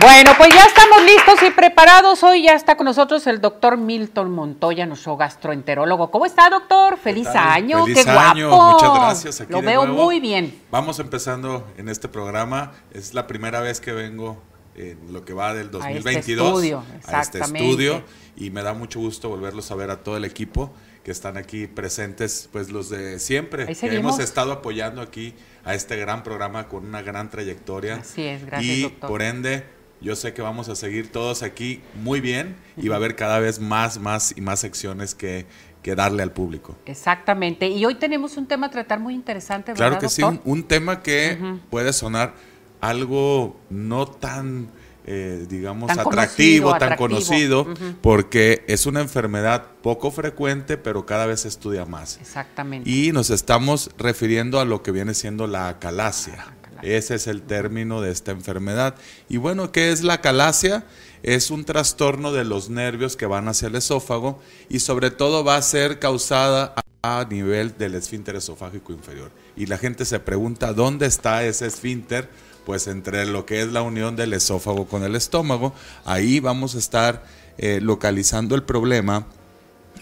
Bueno, pues ya estamos listos y preparados. Hoy ya está con nosotros el doctor Milton Montoya, nuestro gastroenterólogo. ¿Cómo está, doctor? Feliz año. Feliz Qué año. guapo. Muchas gracias. Aquí Lo veo nuevo. muy bien. Vamos empezando en este programa. Es la primera vez que vengo en lo que va del este 2022 estudio, a este estudio y me da mucho gusto volverlos a ver a todo el equipo que están aquí presentes, pues los de siempre, que hemos estado apoyando aquí a este gran programa con una gran trayectoria. Así es, gracias, Y doctor. por ende, yo sé que vamos a seguir todos aquí muy bien y va a haber cada vez más, más y más secciones que, que darle al público. Exactamente. Y hoy tenemos un tema a tratar muy interesante, ¿verdad, Claro que sí, un, tema que puede sonar algo no tan, eh, digamos, Tan atractivo, conocido, tan atractivo. conocido, porque es una enfermedad poco frecuente, pero cada vez se estudia más. Exactamente. Y nos estamos refiriendo a lo que viene siendo la acalasia. Ese es el término de esta enfermedad. Y bueno, ¿qué es la acalasia? Es un trastorno de los nervios que van hacia el esófago y sobre todo va a ser causada a nivel del esfínter esofágico inferior. Y la gente se pregunta, ¿dónde está ese esfínter? Pues entre lo que es la unión del esófago con el estómago, ahí vamos a estar eh, localizando el problema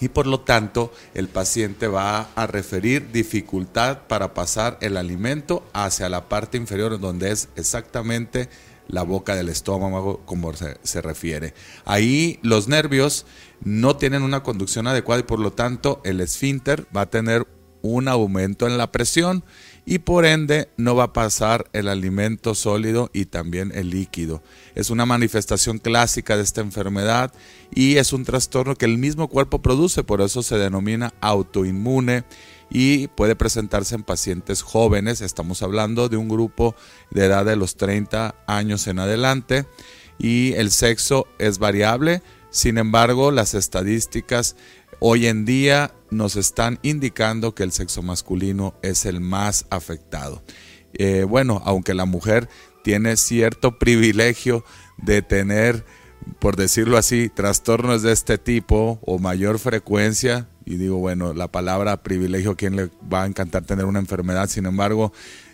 y por lo tanto el paciente va a referir dificultad para pasar el alimento hacia la parte inferior donde es exactamente la boca del estómago como se, refiere. Ahí los nervios no tienen una conducción adecuada y por lo tanto el esfínter va a tener un aumento en la presión y por ende no va a pasar el alimento sólido y también el líquido. Es una manifestación clásica de esta enfermedad y es un trastorno que el mismo cuerpo produce, por eso se denomina autoinmune y puede presentarse en pacientes jóvenes. Estamos hablando de un grupo de edad de los 30 años en adelante y el sexo es variable. Sin embargo, las estadísticas hoy en día nos están indicando que el sexo masculino es el más afectado. Eh, bueno, aunque la mujer tiene cierto privilegio de tener, por decirlo así, trastornos de este tipo o mayor frecuencia, y digo, bueno, la palabra privilegio, ¿a quién le va a encantar tener una enfermedad? Sin embargo,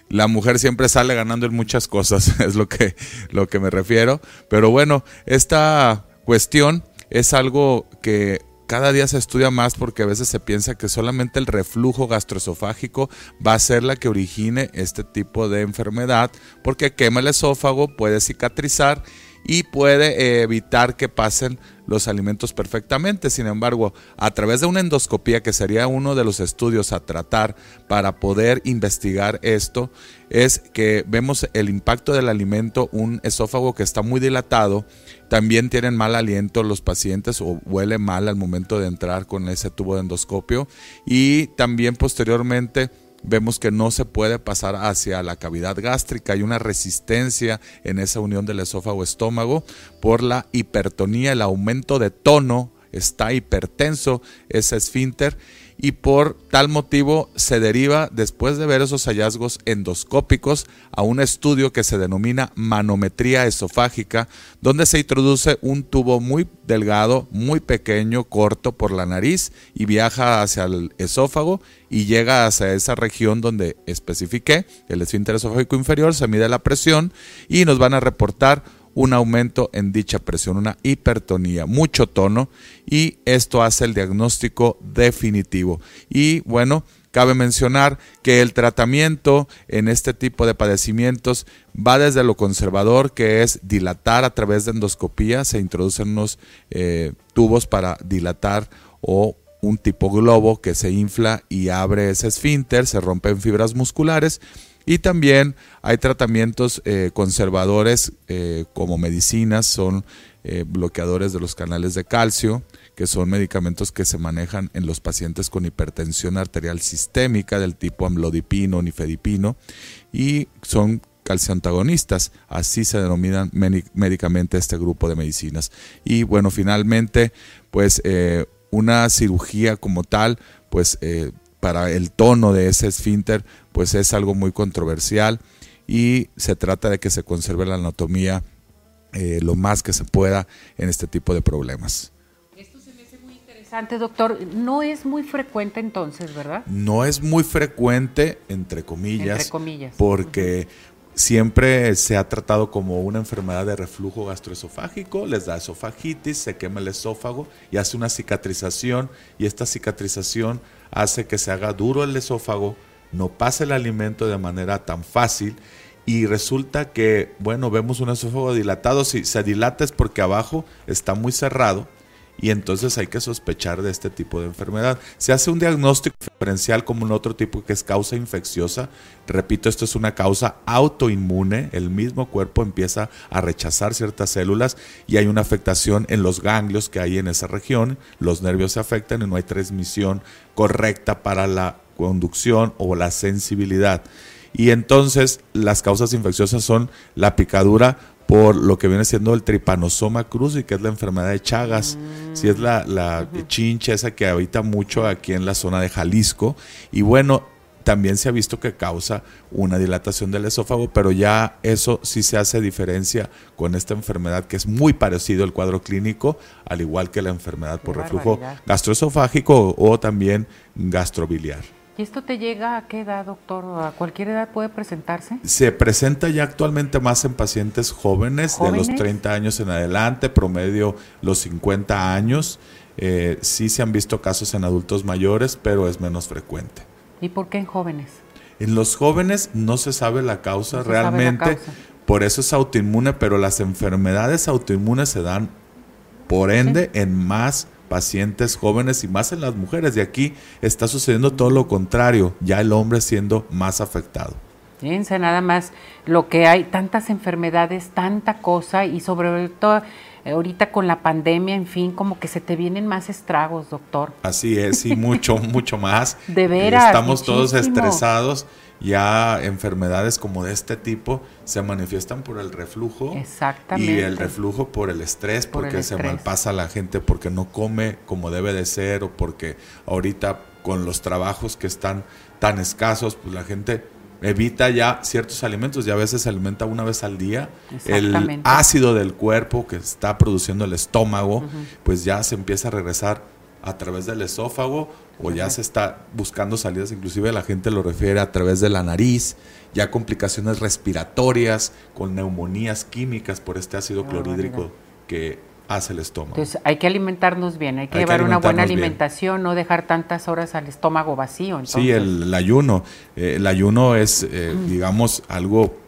la mujer siempre sale ganando en muchas cosas, es lo que, lo que me refiero. Pero bueno, esta cuestión es algo que cada día se estudia más porque a veces se piensa que solamente el reflujo gastroesofágico va a ser la que origine este tipo de enfermedad porque quema el esófago, puede cicatrizar y puede eh, evitar que pasen los alimentos perfectamente. Sin embargo, a través de una endoscopía, que sería uno de los estudios a tratar para poder investigar esto, es que vemos el impacto del alimento, un esófago que está muy dilatado, también tienen mal aliento los pacientes o huele mal al momento de entrar con ese tubo de endoscopio y también posteriormente vemos que no se puede pasar hacia la cavidad gástrica. Hay una resistencia en esa unión del esófago-estómago por la hipertonía, el aumento de tono, está hipertenso ese esfínter y por tal motivo se deriva, después de ver esos hallazgos endoscópicos, a un estudio que se denomina manometría esofágica, donde se introduce un tubo muy delgado, muy pequeño, corto por la nariz y viaja hacia el esófago y llega hacia esa región donde especifiqué, el esfínter esofágico inferior, se mide la presión y nos van a reportar un aumento en dicha presión, una hipertonía, mucho tono y esto hace el diagnóstico definitivo. Y bueno, cabe mencionar que el tratamiento en este tipo de padecimientos va desde lo conservador, que es dilatar a través de endoscopía, se introducen unos eh, tubos para dilatar o un tipo globo que se infla y abre ese esfínter, se rompen fibras musculares y también hay tratamientos eh, conservadores eh, como medicinas, son eh, bloqueadores de los canales de calcio, que son medicamentos que se manejan en los pacientes con hipertensión arterial sistémica del tipo amlodipino, nifedipino, y son calcioantagonistas, así se denominan médicamente este grupo de medicinas. Y bueno, finalmente, pues una cirugía como tal, pues para el tono de ese esfínter, pues es algo muy controversial y se trata de que se conserve la anatomía eh, lo más que se pueda en este tipo de problemas. Esto se me hace muy interesante, doctor. No es muy frecuente entonces, ¿verdad? No es muy frecuente, entre comillas, Entre comillas. porque siempre se ha tratado como una enfermedad de reflujo gastroesofágico, les da esofagitis, se quema el esófago y hace una cicatrización y esta cicatrización hace que se haga duro el esófago, no pase el alimento de manera tan fácil y resulta que, bueno, vemos un esófago dilatado, si se dilata es porque abajo está muy cerrado y entonces hay que sospechar de este tipo de enfermedad. Se hace un diagnóstico diferencial como un otro tipo que es causa infecciosa. Repito, esto es una causa autoinmune. El mismo cuerpo empieza a rechazar ciertas células y hay una afectación en los ganglios que hay en esa región. Los nervios se afectan y no hay transmisión correcta para la conducción o la sensibilidad. Y entonces las causas infecciosas son la picadura por lo que viene siendo el tripanosoma cruzi, que es la enfermedad de Chagas. Si es la, la chincha esa que habita mucho aquí en la zona de Jalisco. Y bueno, también se ha visto que causa una dilatación del esófago, pero ya eso sí se hace diferencia con esta enfermedad que es muy parecido al cuadro clínico, al igual que la enfermedad por reflujo gastroesofágico o también gastrobiliar. ¿Y esto te llega a qué edad, doctor? ¿A cualquier edad puede presentarse? Se presenta ya actualmente más en pacientes jóvenes, de los 30 años en adelante, promedio los 50 años. Eh, sí se han visto casos en adultos mayores, pero es menos frecuente. ¿Y por qué en jóvenes? En los jóvenes no se sabe la causa realmente, por eso es autoinmune, pero las enfermedades autoinmunes se dan por ende en más pacientes jóvenes y más en las mujeres. Y aquí está sucediendo todo lo contrario, ya el hombre siendo más afectado. Fíjense nada más lo que hay, tantas enfermedades, tanta cosa y sobre todo eh, ahorita con la pandemia, en fin, como que se te vienen más estragos, doctor. Así es, y mucho, mucho más. De veras. Estamos todos estresados ya enfermedades como de este tipo se manifiestan por el reflujo. Exactamente. Y el reflujo por el estrés, porque se malpasa la gente, porque no come como debe de ser, o porque ahorita con los trabajos que están tan escasos, pues la gente evita ya ciertos alimentos, ya a veces se alimenta una vez al día. El ácido del cuerpo que está produciendo el estómago, pues ya se empieza a regresar a través del esófago o ya se está buscando salidas, inclusive la gente lo refiere a través de la nariz, ya complicaciones respiratorias con neumonías químicas por este ácido clorhídrico que hace el estómago. Entonces hay que alimentarnos bien, hay que llevar una buena alimentación, no dejar tantas horas al estómago vacío. Sí, el, ayuno, eh, el ayuno es, eh, digamos, algo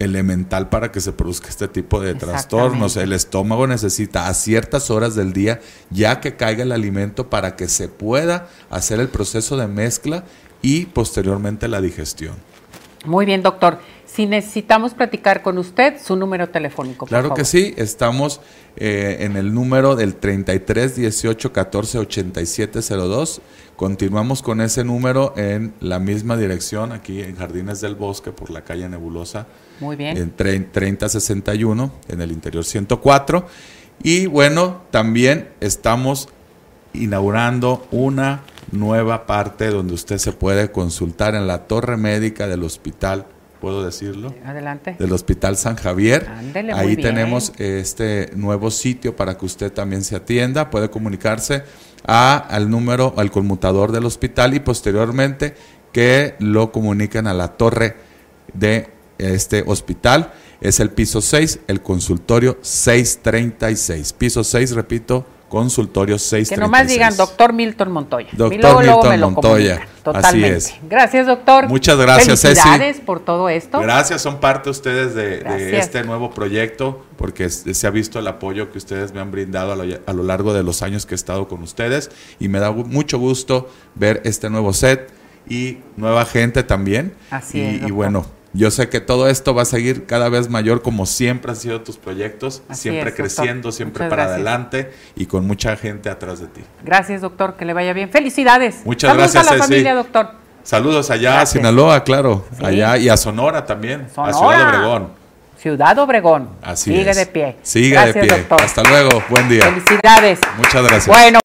elemental para que se produzca este tipo de trastornos. El estómago necesita a ciertas horas del día ya que caiga el alimento para que se pueda hacer el proceso de mezcla y posteriormente la digestión. Muy bien, doctor. Si necesitamos platicar con usted, su número telefónico. claro que sí, estamos eh, en el número del 33 18 14 87 02. Continuamos con ese número en la misma dirección, aquí en Jardines del Bosque, por la calle Nebulosa. Muy bien. En 3061, en el interior 104. Y bueno, también estamos inaugurando una nueva parte donde usted se puede consultar en la torre médica del hospital ¿puedo decirlo? Adelante. Del Hospital San Javier. Ahí tenemos este nuevo sitio para que usted también se atienda. Puede comunicarse a, al número, al conmutador del hospital y posteriormente que lo comuniquen a la torre de este hospital. Es el piso 6, el consultorio 636. Piso 6, repito, consultorio 636. Que nomás digan doctor Milton Montoya. Doctor Milton Montoya. Totalmente. Así es. Gracias, doctor. Muchas gracias, Felicidades por todo esto. Gracias, son parte ustedes de, este nuevo proyecto, porque se ha visto el apoyo que ustedes me han brindado a lo, largo de los años que he estado con ustedes y me da mucho gusto ver este nuevo set y nueva gente también. Así es. Y bueno, yo sé que todo esto va a seguir cada vez mayor como siempre han sido tus proyectos, siempre creciendo, siempre para adelante y con mucha gente atrás de ti. Gracias, doctor, que le vaya bien. Felicidades. Muchas gracias a la familia, doctor. Saludos allá a Sinaloa, claro, allá y a Sonora también, a Ciudad Obregón. Ciudad Obregón. Así Sigue de pie. Sigue de pie. Hasta luego. Buen día. Felicidades. Muchas gracias. Bueno.